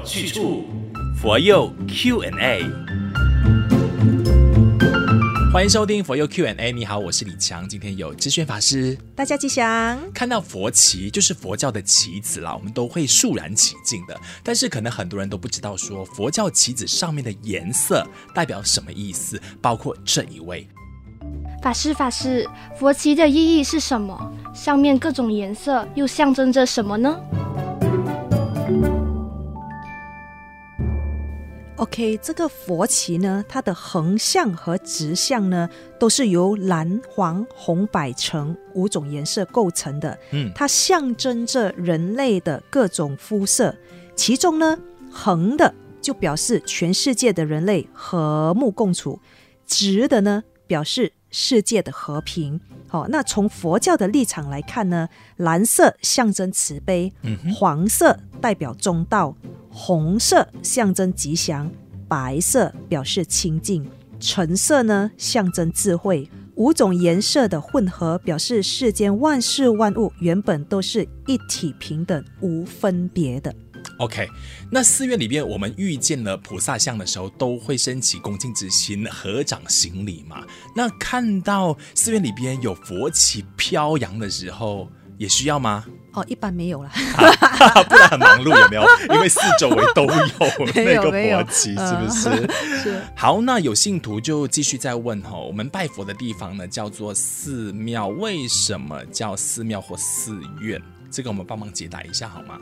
有去处，佛佑 Q&A。欢迎收听佛佑 Q&A。你好，我是李强。今天有知宣法师，大家吉祥。看到佛旗就是佛教的旗子啦，我们都会肃然起敬的。但是可能很多人都不知道，说佛教旗子上面的颜色代表什么意思，包括这一位。法师，法师，佛旗的意义是什么？上面各种颜色又象征着什么呢？OK，这个佛旗呢，它的横向和直向呢，都是由蓝、黄、红、白、橙五种颜色构成的。嗯，它象征着人类的各种肤色。其中呢，横的就表示全世界的人类和睦共处，直的呢，表示世界的和平。好，那从佛教的立场来看呢，蓝色象征慈悲，黄色代表中道，红色象征吉祥，白色表示清净，橙色呢象征智慧。五种颜色的混合，表示世间万事万物原本都是一体平等无分别的。OK，那寺院里边，我们遇见了菩萨像的时候，都会升起恭敬之心，合掌行礼嘛。那看到寺院里边有佛旗飘扬的时候，也需要吗？哦，一般没有了，啊、不然很忙碌，有没有？因为四周围都有那个佛旗，是不是？嗯、是。好，那有信徒就继续再问哈，我们拜佛的地方呢，叫做寺庙，为什么叫寺庙或寺院？这个我们帮忙解答一下好吗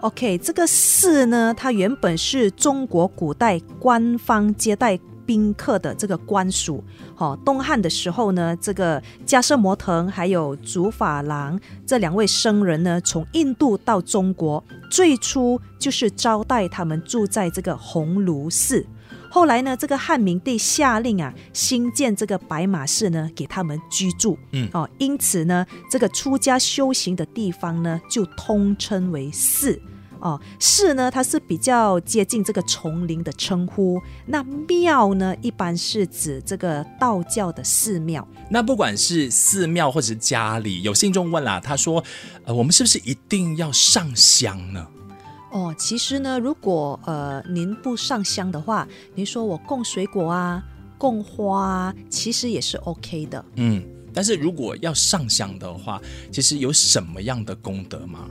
？OK，这个四呢，它原本是中国古代官方接待宾客的这个官署。好，东汉的时候呢，这个迦叶摩腾还有竺法郎这两位僧人呢，从印度到中国，最初就是招待他们住在这个鸿胪寺。后来呢，这个汉明帝下令啊，新建这个白马寺呢，给他们居住。嗯，哦，因此呢，这个出家修行的地方呢，就通称为寺。哦，寺呢，它是比较接近这个丛林的称呼。那庙呢，一般是指这个道教的寺庙。那不管是寺庙或者是家里，有信众问啦，他说，呃，我们是不是一定要上香呢？哦，其实呢，如果呃您不上香的话，您说我供水果啊、供花啊，其实也是 OK 的。嗯，但是如果要上香的话，其实有什么样的功德吗？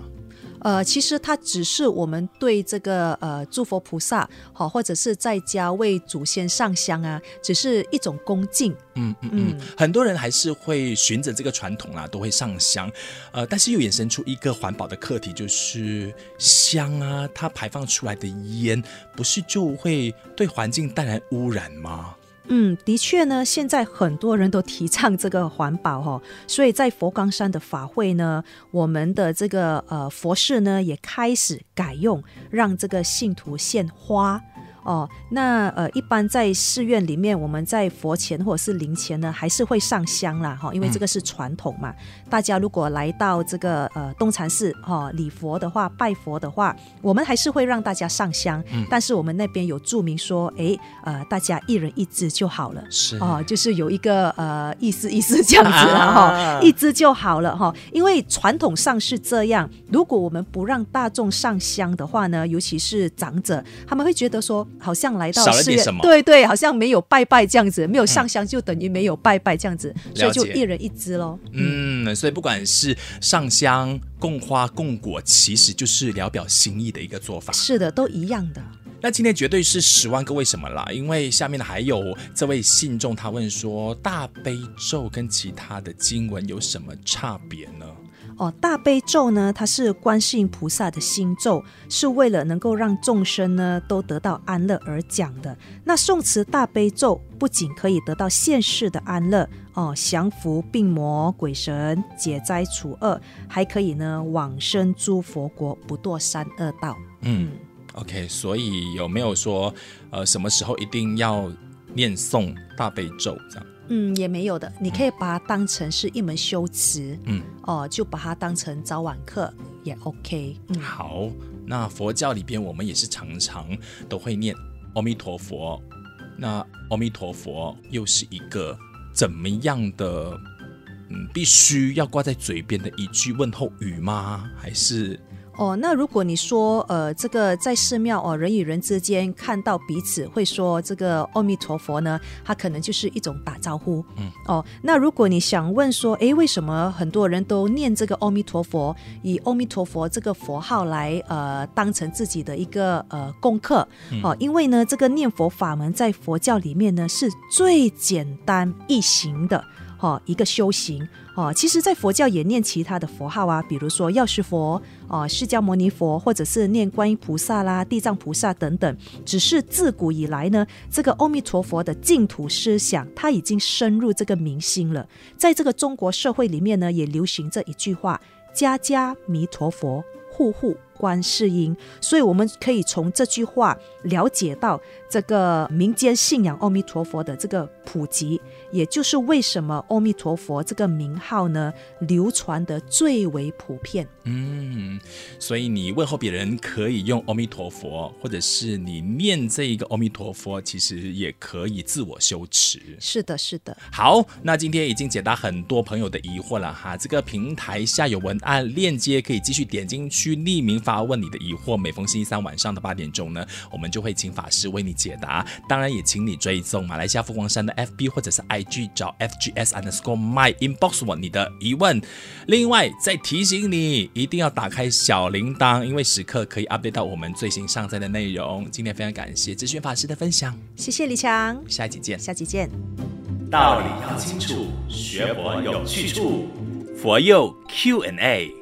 呃，其实它只是我们对这个呃诸佛菩萨好，或者是在家为祖先上香啊，只是一种恭敬。嗯嗯嗯，很多人还是会循着这个传统啊，都会上香。呃，但是又衍生出一个环保的课题，就是香啊，它排放出来的烟，不是就会对环境带来污染吗？嗯，的确呢，现在很多人都提倡这个环保哈，所以在佛冈山的法会呢，我们的这个呃佛事呢也开始改用让这个信徒献花。哦，那呃，一般在寺院里面，我们在佛前或者是灵前呢，还是会上香啦，哈，因为这个是传统嘛。嗯、大家如果来到这个呃东禅寺哈礼佛的话，拜佛的话，我们还是会让大家上香。嗯、但是我们那边有注明说，哎，呃，大家一人一支就好了。是哦，就是有一个呃意思意思这样子了哈，啊、一支就好了哈。因为传统上是这样，如果我们不让大众上香的话呢，尤其是长者，他们会觉得说。好像来到寺院，对对，好像没有拜拜这样子，没有上香就等于没有拜拜这样子，嗯、所以就一人一支喽。嗯，所以不管是上香、供花、供果，其实就是聊表心意的一个做法。是的，都一样的。那今天绝对是十万个为什么啦，因为下面还有这位信众，他问说：大悲咒跟其他的经文有什么差别呢？哦，大悲咒呢，它是观世音菩萨的心咒，是为了能够让众生呢都得到安乐而讲的。那诵持大悲咒，不仅可以得到现世的安乐哦，降服病魔鬼神，解灾除恶，还可以呢往生诸佛国，不堕三恶道。嗯，OK，所以有没有说，呃，什么时候一定要念诵大悲咒这样？嗯，也没有的，你可以把它当成是一门修辞，嗯，哦，就把它当成早晚课也 OK。嗯，好，那佛教里边我们也是常常都会念阿弥陀佛，那阿弥陀佛又是一个怎么样的，嗯，必须要挂在嘴边的一句问候语吗？还是？哦，那如果你说呃，这个在寺庙哦，人与人之间看到彼此会说这个阿弥陀佛呢，它可能就是一种打招呼。嗯，哦，那如果你想问说，哎，为什么很多人都念这个阿弥陀佛，以阿弥陀佛这个佛号来呃当成自己的一个呃功课？哦，因为呢，这个念佛法门在佛教里面呢是最简单易行的。哦，一个修行哦，其实，在佛教也念其他的佛号啊，比如说药师佛、哦释迦牟尼佛，或者是念观音菩萨啦、地藏菩萨等等。只是自古以来呢，这个阿弥陀佛的净土思想，它已经深入这个民心了。在这个中国社会里面呢，也流行这一句话：家家弥陀佛，户户观世音。所以，我们可以从这句话了解到这个民间信仰阿弥陀佛的这个普及。也就是为什么阿弥陀佛这个名号呢，流传的最为普遍。嗯，所以你问候别人可以用阿弥陀佛，或者是你念这一个阿弥陀佛，其实也可以自我修持。是的，是的。好，那今天已经解答很多朋友的疑惑了哈。这个平台下有文案链接，可以继续点进去匿名发问你的疑惑。每逢星期三晚上的八点钟呢，我们就会请法师为你解答。当然也请你追踪马来西亚佛光山的 FB 或者是 IG，找 FGS underscore my inbox 我你的疑问，另外再提醒你一定要打开小铃铛，因为时刻可以 update 到我们最新上载的内容。今天非常感谢智炫法师的分享，谢谢李强，下期见，下期见。道理要清楚，学佛有去处，佛佑 Q&A。